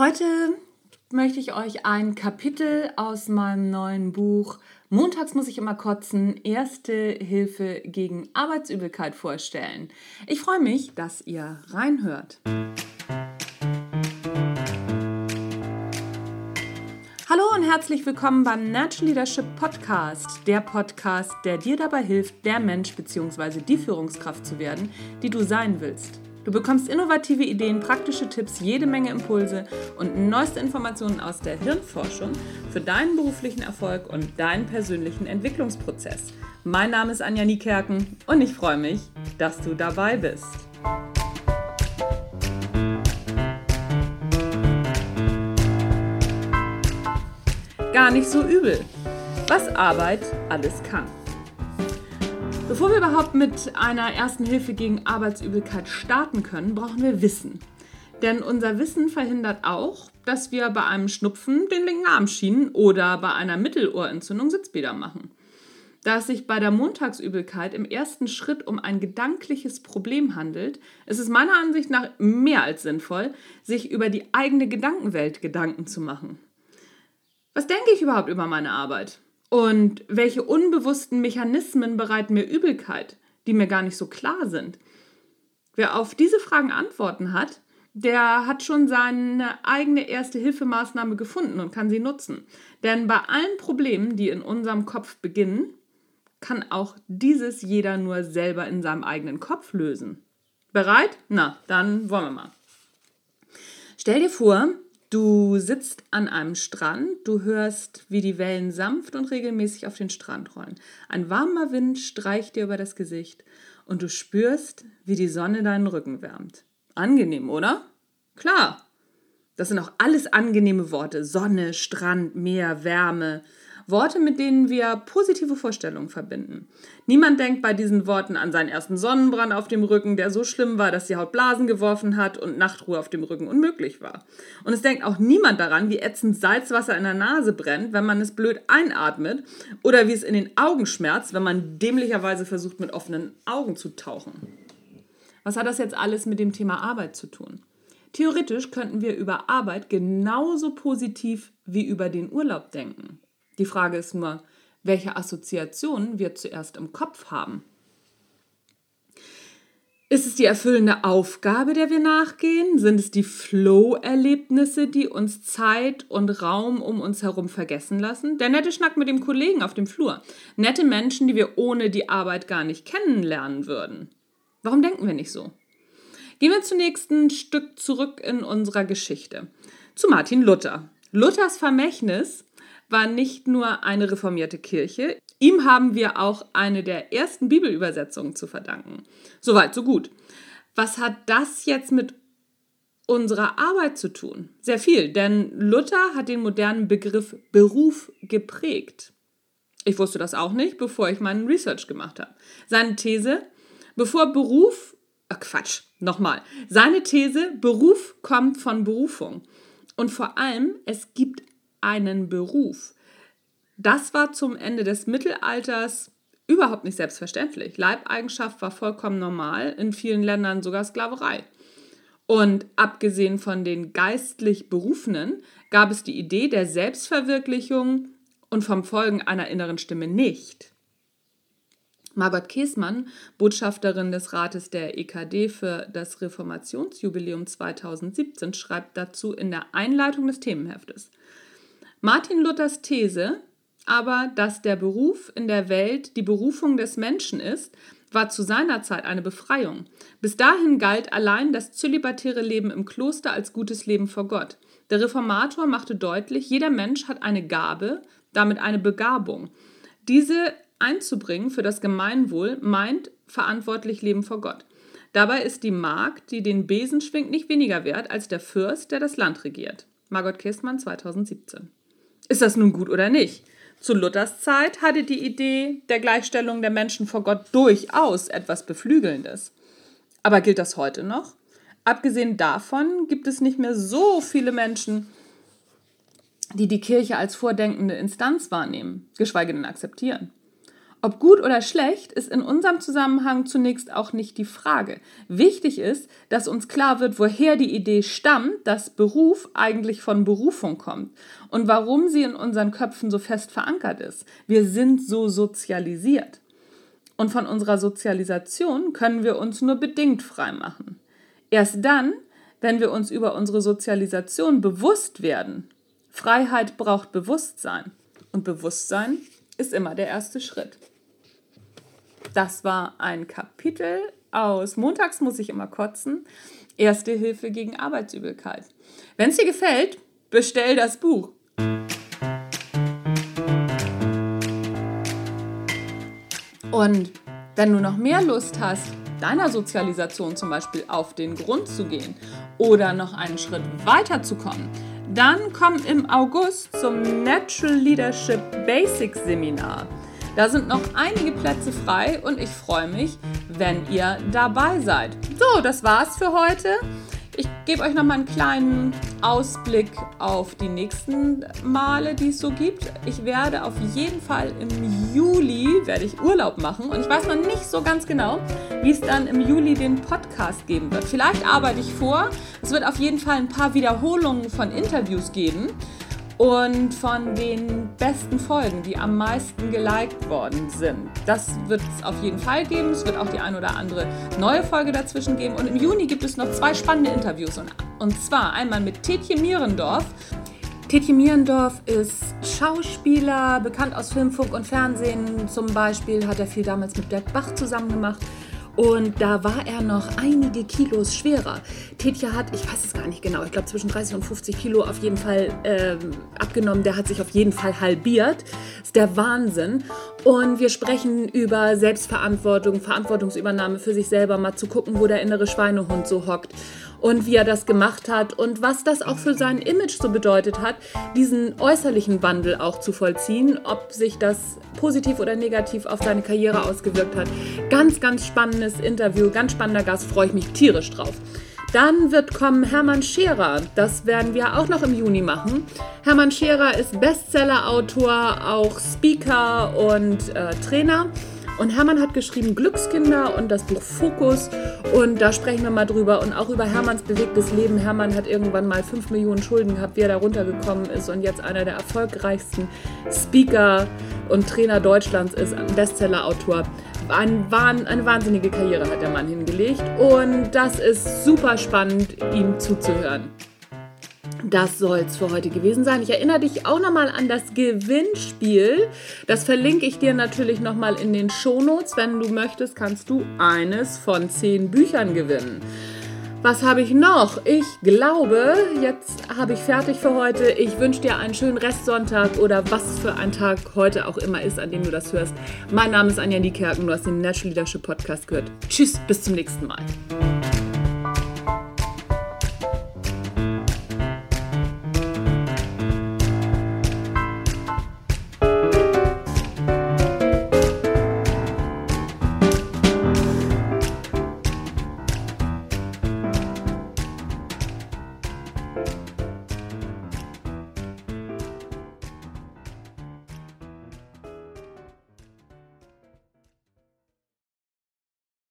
Heute möchte ich euch ein Kapitel aus meinem neuen Buch Montags muss ich immer kotzen, erste Hilfe gegen Arbeitsübelkeit vorstellen. Ich freue mich, dass ihr reinhört. Hallo und herzlich willkommen beim Natural Leadership Podcast, der Podcast, der dir dabei hilft, der Mensch bzw. die Führungskraft zu werden, die du sein willst. Du bekommst innovative Ideen, praktische Tipps, jede Menge Impulse und neueste Informationen aus der Hirnforschung für deinen beruflichen Erfolg und deinen persönlichen Entwicklungsprozess. Mein Name ist Anja Niekerken und ich freue mich, dass du dabei bist. Gar nicht so übel, was Arbeit alles kann. Bevor wir überhaupt mit einer ersten Hilfe gegen Arbeitsübelkeit starten können, brauchen wir Wissen. Denn unser Wissen verhindert auch, dass wir bei einem Schnupfen den linken Arm schienen oder bei einer Mittelohrentzündung Sitzbäder machen. Da es sich bei der Montagsübelkeit im ersten Schritt um ein gedankliches Problem handelt, ist es meiner Ansicht nach mehr als sinnvoll, sich über die eigene Gedankenwelt Gedanken zu machen. Was denke ich überhaupt über meine Arbeit? Und welche unbewussten Mechanismen bereiten mir Übelkeit, die mir gar nicht so klar sind? Wer auf diese Fragen Antworten hat, der hat schon seine eigene erste Hilfemaßnahme gefunden und kann sie nutzen. Denn bei allen Problemen, die in unserem Kopf beginnen, kann auch dieses jeder nur selber in seinem eigenen Kopf lösen. Bereit? Na, dann wollen wir mal. Stell dir vor, Du sitzt an einem Strand, du hörst, wie die Wellen sanft und regelmäßig auf den Strand rollen. Ein warmer Wind streicht dir über das Gesicht und du spürst, wie die Sonne deinen Rücken wärmt. Angenehm, oder? Klar. Das sind auch alles angenehme Worte. Sonne, Strand, Meer, Wärme. Worte, mit denen wir positive Vorstellungen verbinden. Niemand denkt bei diesen Worten an seinen ersten Sonnenbrand auf dem Rücken, der so schlimm war, dass die Haut Blasen geworfen hat und Nachtruhe auf dem Rücken unmöglich war. Und es denkt auch niemand daran, wie ätzend Salzwasser in der Nase brennt, wenn man es blöd einatmet oder wie es in den Augen schmerzt, wenn man dämlicherweise versucht, mit offenen Augen zu tauchen. Was hat das jetzt alles mit dem Thema Arbeit zu tun? Theoretisch könnten wir über Arbeit genauso positiv wie über den Urlaub denken. Die Frage ist nur, welche Assoziationen wir zuerst im Kopf haben. Ist es die erfüllende Aufgabe, der wir nachgehen? Sind es die Flow-Erlebnisse, die uns Zeit und Raum um uns herum vergessen lassen? Der nette Schnack mit dem Kollegen auf dem Flur. Nette Menschen, die wir ohne die Arbeit gar nicht kennenlernen würden. Warum denken wir nicht so? Gehen wir zunächst ein Stück zurück in unserer Geschichte. Zu Martin Luther. Luthers Vermächtnis war nicht nur eine reformierte Kirche, ihm haben wir auch eine der ersten Bibelübersetzungen zu verdanken. Soweit, so gut. Was hat das jetzt mit unserer Arbeit zu tun? Sehr viel, denn Luther hat den modernen Begriff Beruf geprägt. Ich wusste das auch nicht, bevor ich meinen Research gemacht habe. Seine These, bevor Beruf, ach Quatsch, nochmal. Seine These, Beruf kommt von Berufung. Und vor allem, es gibt einen Beruf. Das war zum Ende des Mittelalters überhaupt nicht selbstverständlich. Leibeigenschaft war vollkommen normal, in vielen Ländern sogar Sklaverei. Und abgesehen von den geistlich Berufenen gab es die Idee der Selbstverwirklichung und vom Folgen einer inneren Stimme nicht. Margot Käßmann, Botschafterin des Rates der EKD für das Reformationsjubiläum 2017, schreibt dazu in der Einleitung des Themenheftes. Martin Luthers These aber, dass der Beruf in der Welt die Berufung des Menschen ist, war zu seiner Zeit eine Befreiung. Bis dahin galt allein das zölibatäre Leben im Kloster als gutes Leben vor Gott. Der Reformator machte deutlich, jeder Mensch hat eine Gabe, damit eine Begabung. Diese einzubringen für das Gemeinwohl meint verantwortlich Leben vor Gott. Dabei ist die Magd, die den Besen schwingt, nicht weniger wert als der Fürst, der das Land regiert. Margot Käßmann 2017. Ist das nun gut oder nicht? Zu Luthers Zeit hatte die Idee der Gleichstellung der Menschen vor Gott durchaus etwas Beflügelndes. Aber gilt das heute noch? Abgesehen davon gibt es nicht mehr so viele Menschen, die die Kirche als vordenkende Instanz wahrnehmen, geschweige denn akzeptieren. Ob gut oder schlecht ist in unserem Zusammenhang zunächst auch nicht die Frage. Wichtig ist, dass uns klar wird, woher die Idee stammt, dass Beruf eigentlich von Berufung kommt und warum sie in unseren Köpfen so fest verankert ist. Wir sind so sozialisiert. Und von unserer Sozialisation können wir uns nur bedingt frei machen. Erst dann, wenn wir uns über unsere Sozialisation bewusst werden. Freiheit braucht Bewusstsein. Und Bewusstsein ist immer der erste Schritt. Das war ein Kapitel aus Montags muss ich immer kotzen. Erste Hilfe gegen Arbeitsübelkeit. Wenn es dir gefällt, bestell das Buch. Und wenn du noch mehr Lust hast, deiner Sozialisation zum Beispiel auf den Grund zu gehen oder noch einen Schritt weiter zu kommen, dann komm im August zum Natural Leadership Basics Seminar. Da sind noch einige Plätze frei und ich freue mich, wenn ihr dabei seid. So, das war's für heute. Ich gebe euch noch mal einen kleinen Ausblick auf die nächsten Male, die es so gibt. Ich werde auf jeden Fall im Juli werde ich Urlaub machen und ich weiß noch nicht so ganz genau, wie es dann im Juli den Podcast geben wird. Vielleicht arbeite ich vor. Es wird auf jeden Fall ein paar Wiederholungen von Interviews geben und von den besten Folgen, die am meisten geliked worden sind. Das wird es auf jeden Fall geben. Es wird auch die ein oder andere neue Folge dazwischen geben. Und im Juni gibt es noch zwei spannende Interviews. Und, und zwar einmal mit Tetje Mierendorf. Tetje Mierendorf ist Schauspieler, bekannt aus Film, Funk und Fernsehen. Zum Beispiel hat er viel damals mit Dirk Bach zusammen gemacht. Und da war er noch einige Kilos schwerer. Tetja hat, ich weiß es gar nicht genau, ich glaube zwischen 30 und 50 Kilo auf jeden Fall ähm, abgenommen. Der hat sich auf jeden Fall halbiert. Das ist der Wahnsinn. Und wir sprechen über Selbstverantwortung, Verantwortungsübernahme für sich selber, mal zu gucken, wo der innere Schweinehund so hockt und wie er das gemacht hat und was das auch für sein Image so bedeutet hat, diesen äußerlichen Wandel auch zu vollziehen, ob sich das positiv oder negativ auf seine Karriere ausgewirkt hat. Ganz, ganz spannendes Interview, ganz spannender Gast, freue ich mich tierisch drauf. Dann wird kommen Hermann Scherer. Das werden wir auch noch im Juni machen. Hermann Scherer ist Bestseller-Autor, auch Speaker und äh, Trainer. Und Hermann hat geschrieben Glückskinder und das Buch Fokus. Und da sprechen wir mal drüber und auch über Hermanns bewegtes Leben. Hermann hat irgendwann mal 5 Millionen Schulden gehabt, wie er da runtergekommen ist und jetzt einer der erfolgreichsten Speaker und Trainer Deutschlands ist, ein Bestseller-Autor. Ein, eine wahnsinnige Karriere hat der Mann hingelegt und das ist super spannend, ihm zuzuhören. Das soll es für heute gewesen sein. Ich erinnere dich auch nochmal an das Gewinnspiel. Das verlinke ich dir natürlich nochmal in den Shownotes. Wenn du möchtest, kannst du eines von zehn Büchern gewinnen. Was habe ich noch? Ich glaube, jetzt habe ich fertig für heute. Ich wünsche dir einen schönen Restsonntag oder was für ein Tag heute auch immer ist, an dem du das hörst. Mein Name ist Anja Niekerken, du hast den Natural Leadership Podcast gehört. Tschüss, bis zum nächsten Mal.